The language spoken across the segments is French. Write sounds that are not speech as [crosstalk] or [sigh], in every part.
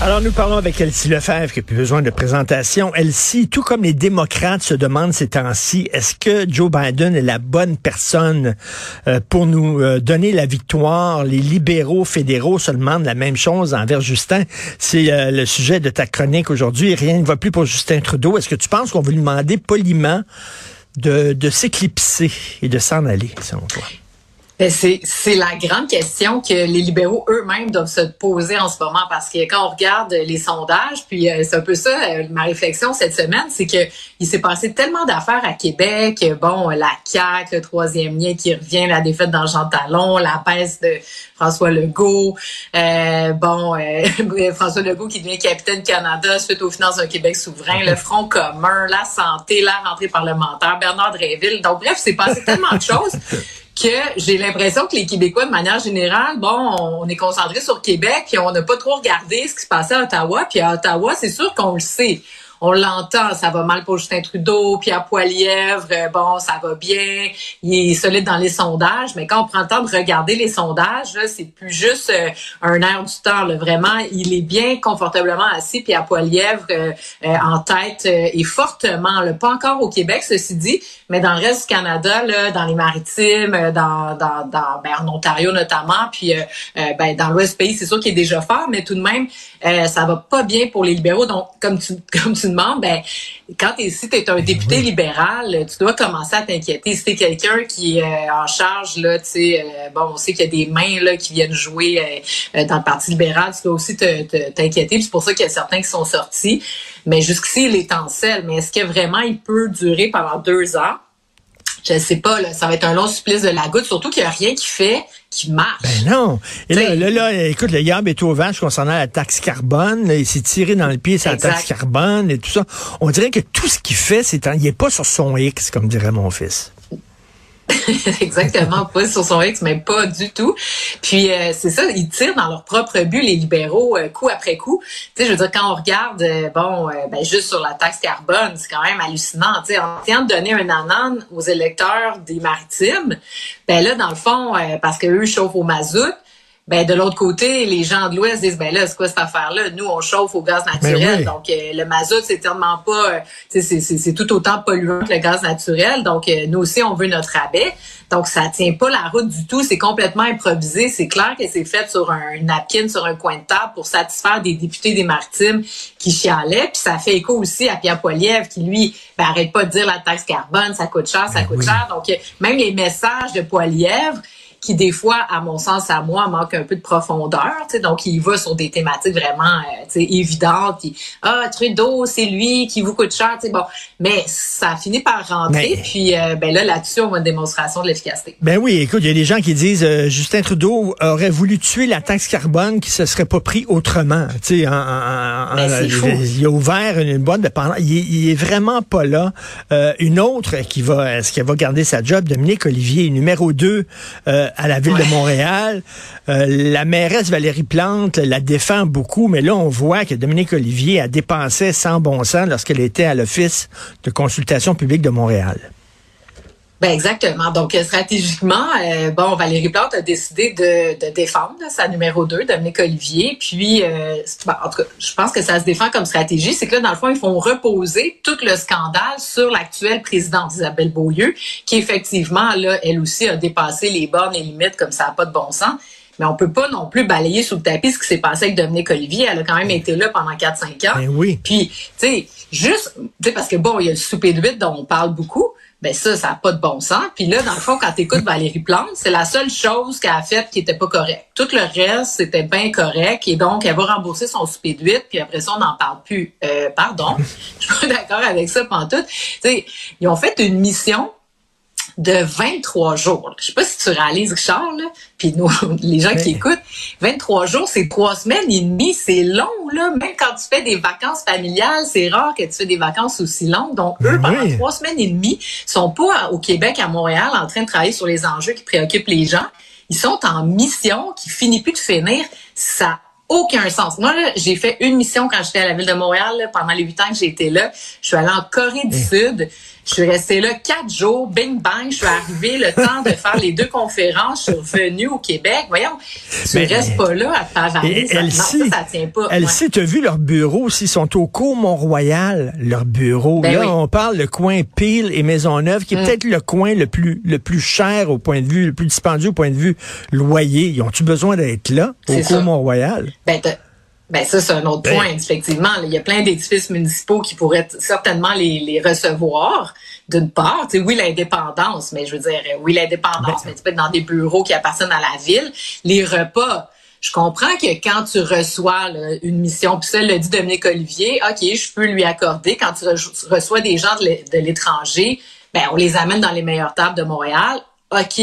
Alors, nous parlons avec Elsie Lefebvre, qui n'a plus besoin de présentation. Elsie, tout comme les démocrates se demandent ces temps-ci, est-ce que Joe Biden est la bonne personne euh, pour nous euh, donner la victoire? Les libéraux fédéraux se demandent la même chose envers Justin. C'est euh, le sujet de ta chronique aujourd'hui. Rien ne va plus pour Justin Trudeau. Est-ce que tu penses qu'on veut lui demander poliment de, de s'éclipser et de s'en aller, selon toi? C'est, la grande question que les libéraux eux-mêmes doivent se poser en ce moment parce que quand on regarde les sondages, puis euh, c'est un peu ça euh, ma réflexion cette semaine, c'est que il s'est passé tellement d'affaires à Québec, bon la CAQ, le troisième lien qui revient, la défaite dans Jean Talon, la baisse de François Legault, euh, bon [laughs] François Legault qui devient capitaine Canada suite aux finances d'un Québec souverain, le Front commun, la santé, la rentrée parlementaire, Bernard Dréville. Donc bref, c'est passé tellement de choses [laughs] que j'ai l'impression que les Québécois, de manière générale, bon, on est concentré sur Québec, puis on n'a pas trop regardé ce qui se passait à Ottawa. Puis à Ottawa, c'est sûr qu'on le sait on l'entend, ça va mal pour Justin Trudeau, Pierre Poilièvre, euh, bon, ça va bien, il est solide dans les sondages, mais quand on prend le temps de regarder les sondages, c'est plus juste euh, un air du temps. Vraiment, il est bien confortablement assis, Pierre Poilièvre euh, en tête et fortement, pas encore au Québec, ceci dit, mais dans le reste du Canada, dans les maritimes, dans, ben, en Ontario notamment, puis ben, dans l'Ouest pays, c'est sûr qu'il est déjà fort, mais tout de même, ça va pas bien pour les libéraux. Donc, comme tu, [laughs] comme ben, quand tu si tu es un ben député libéral, tu dois commencer à t'inquiéter. Si tu quelqu'un qui est euh, en charge, là, tu sais, euh, bon, on sait qu'il y a des mains là, qui viennent jouer euh, dans le Parti libéral, tu dois aussi t'inquiéter. C'est pour ça qu'il y a certains qui sont sortis. Mais jusqu'ici, il est en selle. Mais est-ce que vraiment il peut durer pendant deux ans? Je sais pas, là, ça va être un long supplice de la goutte, surtout qu'il n'y a rien qui fait qui marche. Ben non. Et là, là, là, écoute, le yab est au vache concernant la taxe carbone. il s'est tiré dans le pied sur la taxe carbone et tout ça. On dirait que tout ce qu'il fait, c'est il n'est pas sur son X, comme dirait mon fils. [laughs] Exactement, pas sur son ex, mais pas du tout. Puis euh, c'est ça, ils tirent dans leur propre but les libéraux euh, coup après coup. Tu sais, je veux dire quand on regarde, euh, bon, ben, juste sur la taxe carbone, c'est quand même hallucinant. Tu sais, en essayant de donner un anan aux électeurs des maritimes, ben là dans le fond, parce que eux chauffent au mazout, ben de l'autre côté, les gens de l'Ouest disent ben là c'est quoi cette affaire-là? Nous on chauffe au gaz ben naturel, donc euh, le mazout c'est tellement pas, euh, c'est tout autant polluant que le gaz naturel. Donc euh, nous aussi on veut notre rabais. Donc ça tient pas la route du tout, c'est complètement improvisé. C'est clair que c'est fait sur un napkin, sur un coin de table pour satisfaire des députés des Maritimes qui chialaient. Puis ça fait écho aussi à Pierre Poilievre qui lui ben, arrête pas de dire la taxe carbone, ça coûte cher, ça ben coûte cher. Donc même les messages de Poilievre qui des fois, à mon sens, à moi, manque un peu de profondeur. sais Donc, il va sur des thématiques vraiment euh, évidentes. Puis, ah, Trudeau, c'est lui qui vous coûte cher. Bon, mais ça finit par rentrer. Puis, euh, ben là, là-dessus, on voit une démonstration de l'efficacité. Ben oui, écoute, il y a des gens qui disent euh, Justin Trudeau aurait voulu tuer la taxe carbone qui se serait pas pris autrement. Tu sais, en, en, ben, il, a ouvert une boîte de pendant. Il, est vraiment pas là. une autre qui va, est-ce qu'elle va garder sa job, Dominique Olivier, numéro 2 à la ville de Montréal. Euh, la mairesse Valérie Plante la défend beaucoup, mais là, on voit que Dominique Olivier a dépensé sans bon sens lorsqu'elle était à l'Office de consultation publique de Montréal. Ben exactement. Donc stratégiquement, euh, bon, Valérie Plante a décidé de, de défendre sa numéro 2, Dominique Olivier. Puis, euh, ben, en tout cas, je pense que ça se défend comme stratégie. C'est que là, dans le fond, ils font reposer tout le scandale sur l'actuelle présidente Isabelle Beaulieu, qui effectivement, là, elle aussi a dépassé les bornes et limites comme ça n'a pas de bon sens. Mais on peut pas non plus balayer sous le tapis ce qui s'est passé avec Dominique Olivier. Elle a quand même été là pendant 4-5 ans. Ben oui. Puis, tu sais, juste, tu sais, parce que bon, il y a le souper de 8 dont on parle beaucoup, ben ça, ça n'a pas de bon sens. Puis là, dans le fond, quand tu écoutes Valérie Plante, c'est la seule chose qu'elle a faite qui était pas correcte. Tout le reste, c'était bien correct. Et donc, elle va rembourser son souper de 8, puis après ça, on n'en parle plus. Euh, pardon, [laughs] je suis pas d'accord avec ça, pantoute. Sais, ils ont fait une mission de 23 jours. Je sais pas si tu réalises, Richard, là, puis nous, [laughs] les gens qui écoutent, 23 jours, c'est trois semaines et demie, c'est long, là. Même quand tu fais des vacances familiales, c'est rare que tu fais des vacances aussi longues. Donc, eux, pendant trois semaines et demie, sont pas au Québec, à Montréal, en train de travailler sur les enjeux qui préoccupent les gens. Ils sont en mission qui finit plus de finir. Ça aucun sens. Moi, là, j'ai fait une mission quand j'étais à la ville de Montréal, pendant les huit ans que j'ai été là. Je suis allée en Corée du Sud. Je suis restée là quatre jours, bing bang, je suis arrivée le temps de faire les deux conférences, je suis revenue au Québec. Voyons, tu ne restes pas là à travailler. Ça, Elsie, non, ça, ça tient pas. Elsie, tu as vu leur bureau s'ils sont au cours Mont-Royal, leur bureau. Ben là, oui. on parle le coin Peel et Maisonneuve, qui est Mm. peut-être le coin le plus le plus cher au point de vue, le plus dispendieux au point de vue loyer. Ils ont-tu besoin d'être là, au cours ça. Mont-Royal? Ben, ben ça, c'est un autre Ben- point, effectivement. là. Il y a plein d'édifices municipaux qui pourraient certainement les, les recevoir, d'une part. Tu sais, oui, l'indépendance, mais je veux dire, euh, oui, l'indépendance, Ben- mais tu peux être dans des bureaux qui appartiennent à la ville. Les repas, je comprends que quand tu reçois là, une mission, puis ça le dit Dominique Olivier, OK, je peux lui accorder. Quand tu re- reçois des gens de l'étranger, ben on les amène dans les meilleures tables de Montréal. OK.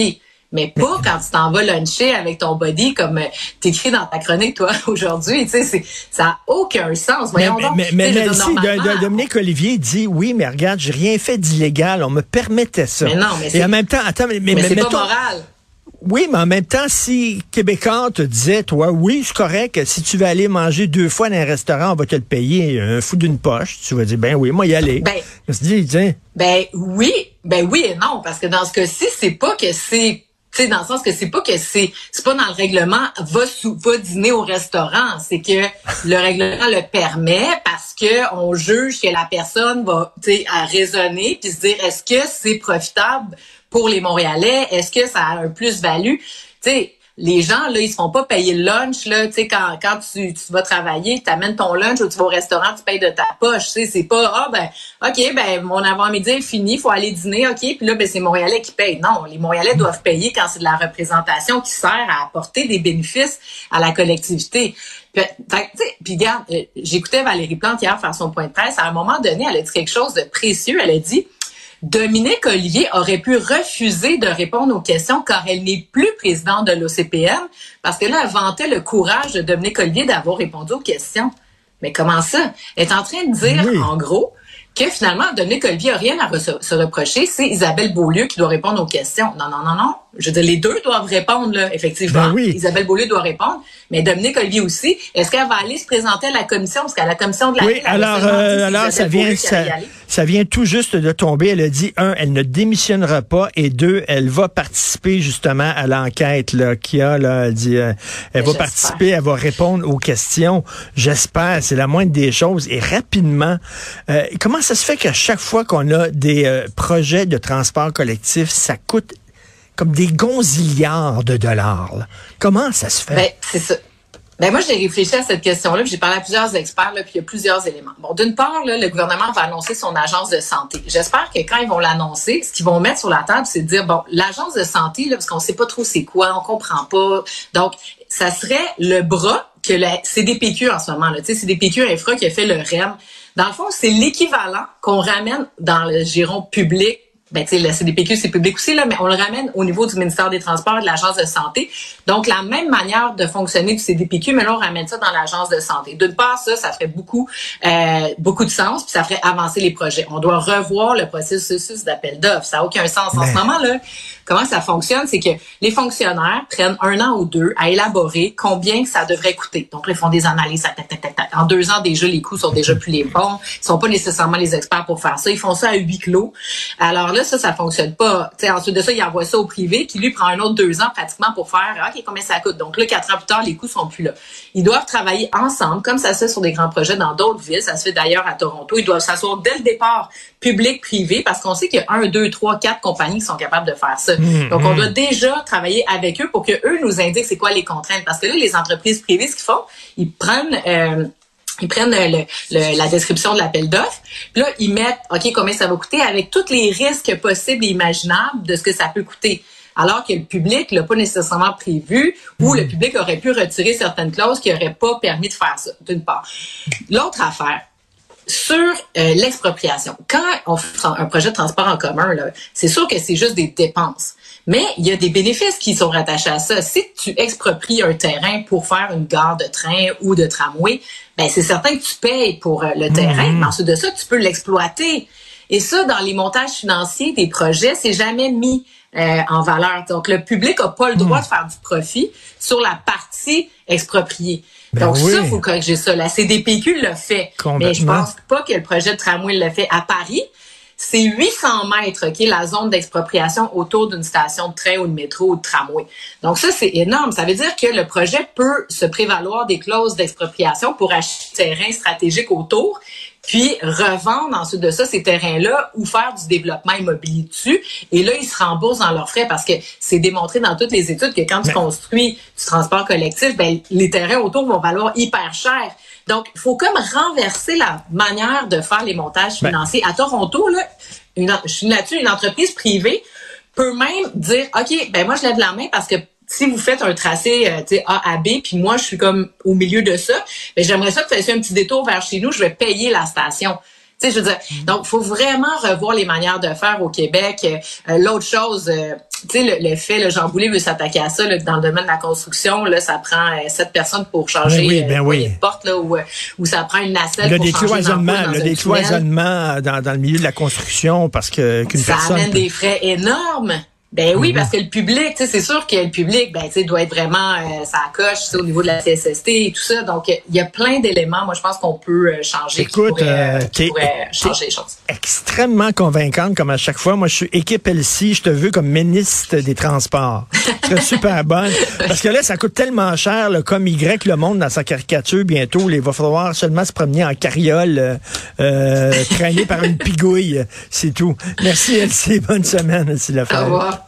Mais pas quand tu t'en vas luncher avec ton body comme euh, t'écris dans ta chronique, toi, [laughs] aujourd'hui. Tu sais, c'est- ça n'a aucun sens. Mais, Voyons donc. mais, sais, mais, mais dire, si, normalement, Dominique Olivier dit oui, mais regarde, j'ai rien fait d'illégal. On me permettait ça. Mais non, mais Et en même temps, attends, mais, mais, Mais c'est pas moral. Oui, mais en même temps, si Québécois te disait, toi, oui, c'est correct, si tu veux aller manger deux fois dans un restaurant, on va te le payer un fou d'une poche, tu vas dire, ben oui, moi y aller. Ben, Je me tiens, Ben oui, ben oui et non, parce que dans ce cas-ci, c'est pas que c'est tu dans le sens que c'est pas que c'est c'est pas dans le règlement va sou, va dîner au restaurant, c'est que le règlement le permet parce que on juge que la personne va tu sais raisonner puis se dire est-ce que c'est profitable pour les Montréalais, est-ce que ça a un plus-value, tu sais les gens, là, ils se font pas payer le lunch, là, tu sais, quand, quand tu, tu vas travailler, tu amènes ton lunch ou tu vas au restaurant, tu payes de ta poche, tu sais, c'est pas, ah, ben, OK, ben, mon avant-midi est fini, faut aller dîner, OK, puis là, ben, c'est Montréalais qui paye. Non, les Montréalais doivent payer quand c'est de la représentation qui sert à apporter des bénéfices à la collectivité. Puis, puis regarde, euh, j'écoutais Valérie Plante hier faire son point de presse. À un moment donné, elle a dit quelque chose de précieux. Elle a dit, Dominique Olivier aurait pu refuser de répondre aux questions car elle n'est plus présidente de l'OCPM parce que là, elle vantait le courage de Dominique Olivier d'avoir répondu aux questions. Mais comment ça? Elle est en train de dire, Oui. en gros, que finalement, Dominique Olivier n'a rien à se reprocher. C'est Isabelle Beaulieu qui doit répondre aux questions. Non, non, non, non. Je veux dire, les deux doivent répondre, là, effectivement. Ben oui. Isabelle Beaulieu doit répondre, mais Dominique Olivier aussi. Est-ce qu'elle va aller se présenter à la commission? Parce qu'à la commission de la oui, Ville, alors, euh, alors ça vient, qui ça, ça vient tout juste de tomber. Elle a dit, un, elle ne démissionnera pas, et deux, elle va participer justement à l'enquête y a là. Elle dit, euh, elle Mais va participer, elle va répondre aux questions. J'espère, c'est la moindre des choses. Et rapidement, euh, comment ça se fait qu'à chaque fois qu'on a des euh, projets de transport collectif, ça coûte comme des gonzillards de dollars. Comment ça se fait? Ben, c'est ça. Ben moi, j'ai réfléchi à cette question-là, j'ai parlé à plusieurs experts, puis il y a plusieurs éléments. Bon, d'une part, le gouvernement va annoncer son agence de santé. J'espère que quand ils vont l'annoncer, ce qu'ils vont mettre sur la table, c'est de dire, bon, l'agence de santé, parce qu'on sait pas trop c'est quoi, on comprend pas. Donc, ça serait le bras que la CDPQ en ce moment, là. Tu sais, CDPQ Infra qui a fait le REM. Dans le fond, c'est l'équivalent qu'on ramène dans le giron public ben, tu sais, le CDPQ, c'est public aussi, là, mais on le ramène au niveau du ministère des Transports et de l'Agence de santé. Donc, la même manière de fonctionner du CDPQ, mais là, on ramène ça dans l'Agence de santé. D'une part, ça, ça ferait beaucoup, euh, beaucoup de sens, puis ça ferait avancer les projets. On doit revoir le processus d'appel d'offres. Ça n'a aucun sens. En ce moment, là, comment ça fonctionne, c'est que les fonctionnaires prennent un an ou deux à élaborer combien que ça devrait coûter. Donc, ils font des analyses, tac, tac, tac. En deux ans, déjà, les coûts sont déjà plus les bons. Ils sont pas nécessairement les experts pour faire ça. Ils font ça à huis clos. Alors là, ça, ça fonctionne pas. Tu sais, ensuite de ça, ils envoient ça au privé, qui lui prend un autre deux ans pratiquement pour faire, OK, combien ça coûte? Donc là, quatre ans plus tard, les coûts sont plus là. Ils doivent travailler ensemble, comme ça se fait sur des grands projets dans d'autres villes. Ça se fait d'ailleurs à Toronto. Ils doivent s'asseoir dès le départ, public-privé, parce qu'on sait qu'il y a un, deux, trois, quatre compagnies qui sont capables de faire ça. Donc, on doit déjà travailler avec eux pour que eux nous indiquent c'est quoi les contraintes. Parce que là, les entreprises privées, ce qu'ils font, ils prennent... euh, ils prennent le- le- la description de l'appel d'offres, puis là, ils mettent, OK, combien ça va coûter avec tous les risques possibles et imaginables de ce que ça peut coûter. Alors que le public l'a pas nécessairement prévu ou le public aurait pu retirer certaines clauses qui n'auraient pas permis de faire ça, d'une part. L'autre affaire, sur euh, l'expropriation. Quand on fait un projet de transport en commun, c'est sûr que c'est juste des dépenses. Mais il y a des bénéfices qui sont rattachés à ça. Si tu expropries un terrain pour faire une gare de train ou de tramway, ben c'est certain que tu payes pour euh, le terrain, mais ensuite de ça, tu peux l'exploiter. Et ça, dans les montages financiers des projets, c'est jamais mis euh, en valeur. Donc, le public a pas le droit de faire du profit sur la partie expropriée. Ben Donc ça, il faut corriger ça. La CDPQ l'a fait. Mais je pense pas que le projet de tramway l'a fait à Paris. C'est 800 mètres, OK, la zone d'expropriation autour d'une station de train ou de métro ou de tramway. Donc ça, c'est énorme. Ça veut dire que le projet peut se prévaloir des clauses d'expropriation pour acheter un terrain stratégique autour puis revendre ensuite de ça ces terrains-là ou faire du développement immobilier dessus. Et là, ils se remboursent dans leurs frais parce que c'est démontré dans toutes les études que quand tu construis du transport collectif, ben, les terrains autour vont valoir hyper cher. Donc, il faut comme renverser la manière de faire les montages ben financiers. à Toronto, là, une, je suis là-dessus, une entreprise privée peut même dire, OK, ben moi, je lève la main parce que si vous faites un tracé euh, A à B, puis moi je suis comme au milieu de ça, mais ben, j'aimerais ça que vous fassiez un petit détour vers chez nous, je vais payer la station. Tu sais, je veux dire, mm-hmm. donc faut vraiment revoir les manières de faire au Québec. Euh, l'autre chose, euh, tu sais, le, fait, le Jean Boulet veut s'attaquer à ça là, dans le domaine de la construction. Là, ça prend sept personnes pour changer ben oui, ben oui. une porte là, où, où ça prend une nacelle le pour décloisonnement, changer le décloisonnement dans, dans le milieu de la construction parce que qu'une personne. Ça amène des frais énormes. Ben oui, mhm. parce que le public, c'est sûr que le public, ben tu doit être vraiment euh, ça coche au niveau de la CSST et tout ça. Donc il y a plein d'éléments. Moi, je pense qu'on peut euh, changer. Écoute, qui euh, changer les choses. Extrêmement convaincante, comme à chaque fois. Moi, je suis équipe LC. Je te veux comme ministre des Transports. [laughs] C'est super bonne. Parce que là, ça coûte tellement cher, le comme Y, le monde dans sa caricature bientôt. Il va falloir seulement se promener en carriole, euh, traîné par une pigouille. C'est tout. Merci LC. Bonne semaine, la Au revoir.